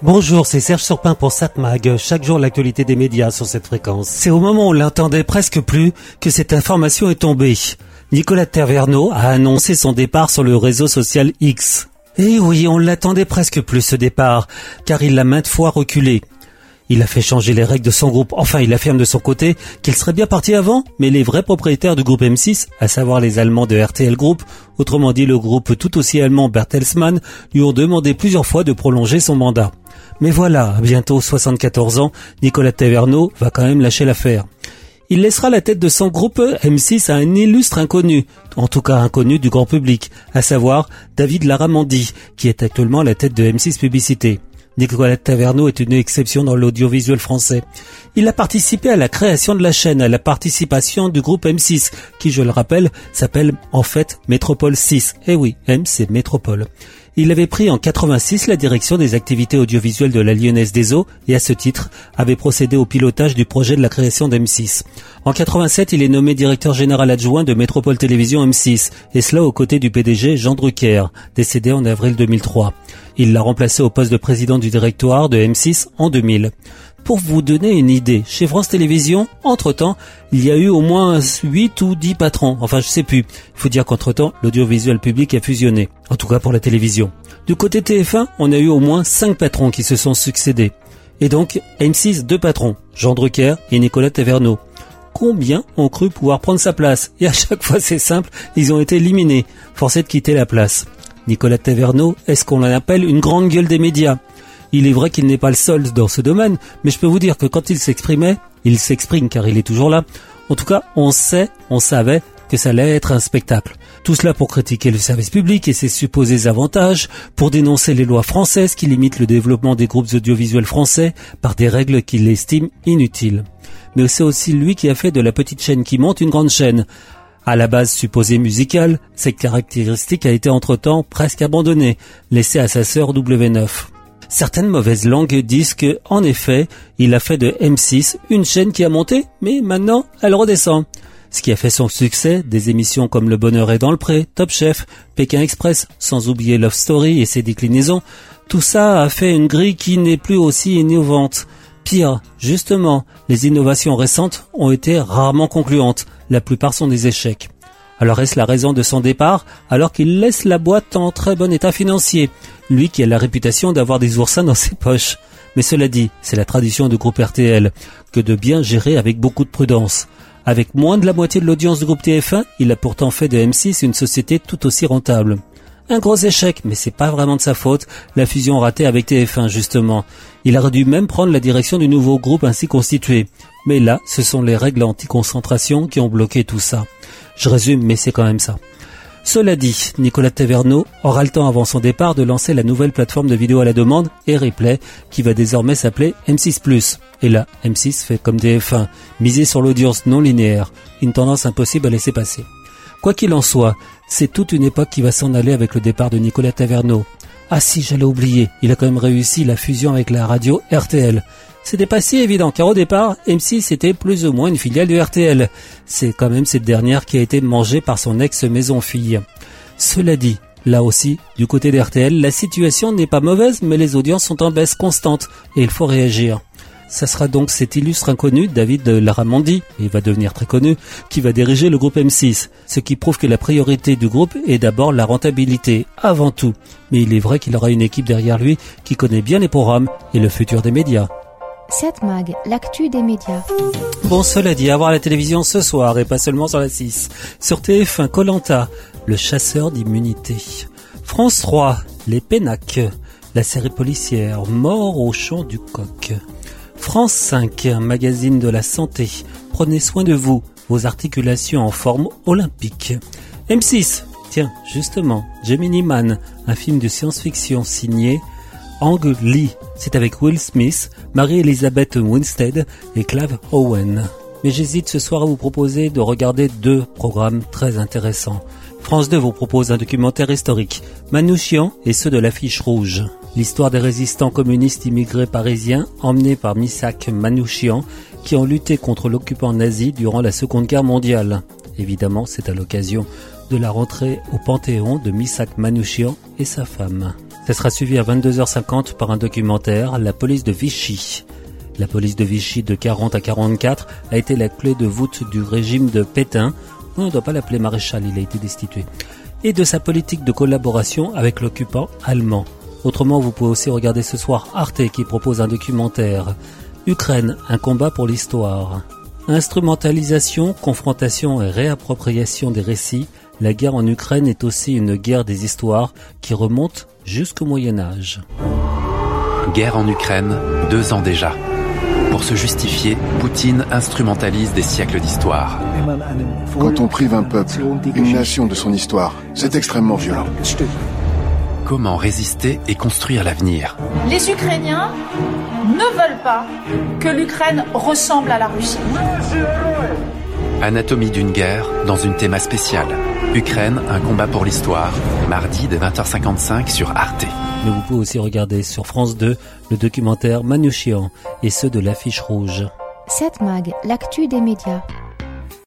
Bonjour, c'est Serge Surpin pour Satmag. Chaque jour, l'actualité des médias sur cette fréquence. C'est au moment où on l'entendait presque plus que cette information est tombée. Nicolas Taverneau a annoncé son départ sur le réseau social X. Et oui, on l'attendait presque plus ce départ, car il l'a maintes fois reculé. Il a fait changer les règles de son groupe. Enfin, il affirme de son côté qu'il serait bien parti avant, mais les vrais propriétaires du groupe M6, à savoir les Allemands de RTL Group, autrement dit le groupe tout aussi allemand Bertelsmann, lui ont demandé plusieurs fois de prolonger son mandat. Mais voilà, bientôt 74 ans, Nicolas Taverneau va quand même lâcher l'affaire. Il laissera la tête de son groupe M6 à un illustre inconnu, en tout cas inconnu du grand public, à savoir David Laramandi, qui est actuellement la tête de M6 Publicité. Nicolas Taverneau est une exception dans l'audiovisuel français. Il a participé à la création de la chaîne, à la participation du groupe M6, qui, je le rappelle, s'appelle en fait Métropole 6. Eh oui, M c'est Métropole. Il avait pris en 86 la direction des activités audiovisuelles de la Lyonnaise des Eaux et à ce titre avait procédé au pilotage du projet de la création d'M6. En 87, il est nommé directeur général adjoint de Métropole Télévision M6 et cela aux côtés du PDG Jean Drucker, décédé en avril 2003. Il l'a remplacé au poste de président du directoire de M6 en 2000. Pour vous donner une idée, chez France Télévisions, entre-temps, il y a eu au moins 8 ou 10 patrons. Enfin, je sais plus. Il faut dire qu'entre-temps, l'audiovisuel public a fusionné. En tout cas pour la télévision. Du côté TF1, on a eu au moins 5 patrons qui se sont succédés. Et donc, M6, deux patrons, Jean Drucker et Nicolas Taverneau. Combien ont cru pouvoir prendre sa place? Et à chaque fois, c'est simple, ils ont été éliminés, forcés de quitter la place. Nicolas Taverneau, est-ce qu'on l'appelle une grande gueule des médias? Il est vrai qu'il n'est pas le seul dans ce domaine, mais je peux vous dire que quand il s'exprimait, il s'exprime car il est toujours là. En tout cas, on sait, on savait que ça allait être un spectacle. Tout cela pour critiquer le service public et ses supposés avantages, pour dénoncer les lois françaises qui limitent le développement des groupes audiovisuels français par des règles qu'il estime inutiles. Mais c'est aussi lui qui a fait de la petite chaîne qui monte une grande chaîne, à la base supposée musicale, cette caractéristique a été entre-temps presque abandonnée, laissée à sa sœur W9. Certaines mauvaises langues disent que, en effet, il a fait de M6 une chaîne qui a monté, mais maintenant elle redescend. Ce qui a fait son succès, des émissions comme Le Bonheur est dans le pré, Top Chef, Pékin Express, sans oublier Love Story et ses déclinaisons, tout ça a fait une grille qui n'est plus aussi innovante. Pire, justement, les innovations récentes ont été rarement concluantes. La plupart sont des échecs. Alors est-ce la raison de son départ alors qu'il laisse la boîte en très bon état financier? Lui qui a la réputation d'avoir des oursins dans ses poches. Mais cela dit, c'est la tradition du groupe RTL que de bien gérer avec beaucoup de prudence. Avec moins de la moitié de l'audience du groupe TF1, il a pourtant fait de M6 une société tout aussi rentable. Un gros échec, mais c'est pas vraiment de sa faute, la fusion ratée avec TF1 justement. Il aurait dû même prendre la direction du nouveau groupe ainsi constitué. Mais là, ce sont les règles anti-concentration qui ont bloqué tout ça. Je résume, mais c'est quand même ça. Cela dit, Nicolas Taverneau aura le temps avant son départ de lancer la nouvelle plateforme de vidéo à la demande et replay qui va désormais s'appeler M6+. Et là, M6 fait comme TF1, miser sur l'audience non linéaire, une tendance impossible à laisser passer. Quoi qu'il en soit, c'est toute une époque qui va s'en aller avec le départ de Nicolas Taverneau. Ah si, j'allais oublier, il a quand même réussi la fusion avec la radio RTL. C'était pas si évident car au départ, M6 était plus ou moins une filiale de RTL. C'est quand même cette dernière qui a été mangée par son ex-maison-fille. Cela dit, là aussi, du côté d'RTL, la situation n'est pas mauvaise mais les audiences sont en baisse constante et il faut réagir. Ça sera donc cet illustre inconnu, David Laramandi, il va devenir très connu, qui va diriger le groupe M6, ce qui prouve que la priorité du groupe est d'abord la rentabilité, avant tout. Mais il est vrai qu'il aura une équipe derrière lui qui connaît bien les programmes et le futur des médias. 7 Mag, l'actu des médias. Bon, cela dit, à voir la télévision ce soir et pas seulement sur la 6. Sur TF1, Colanta, le chasseur d'immunité. France 3, les Pénacs, la série policière, mort au champ du coq. France 5, un magazine de la santé. Prenez soin de vous, vos articulations en forme olympique. M6, tiens, justement, Gemini Man, un film de science-fiction signé Ang Lee. C'est avec Will Smith, Marie-Elisabeth Winstead et Clive Owen. Mais j'hésite ce soir à vous proposer de regarder deux programmes très intéressants. France 2 vous propose un documentaire historique, Manouchian et ceux de l'affiche rouge. L'histoire des résistants communistes immigrés parisiens emmenés par Misak Manouchian qui ont lutté contre l'occupant nazi durant la Seconde Guerre mondiale. Évidemment, c'est à l'occasion de la rentrée au Panthéon de Misak Manouchian et sa femme. Ça sera suivi à 22h50 par un documentaire, La police de Vichy. La police de Vichy de 40 à 44 a été la clé de voûte du régime de Pétain. On ne doit pas l'appeler maréchal, il a été destitué. Et de sa politique de collaboration avec l'occupant allemand. Autrement, vous pouvez aussi regarder ce soir Arte qui propose un documentaire. Ukraine, un combat pour l'histoire. Instrumentalisation, confrontation et réappropriation des récits, la guerre en Ukraine est aussi une guerre des histoires qui remonte jusqu'au Moyen Âge. Guerre en Ukraine, deux ans déjà. Pour se justifier, Poutine instrumentalise des siècles d'histoire. Quand on prive un peuple, une nation de son histoire, c'est extrêmement violent. Comment résister et construire l'avenir Les Ukrainiens ne veulent pas que l'Ukraine ressemble à la Russie. Anatomie d'une guerre dans une théma spéciale. Ukraine, un combat pour l'histoire, mardi de 20h55 sur Arte. Mais vous pouvez aussi regarder sur France 2 le documentaire Manouchian et ceux de l'affiche rouge. 7 Mag, l'actu des médias.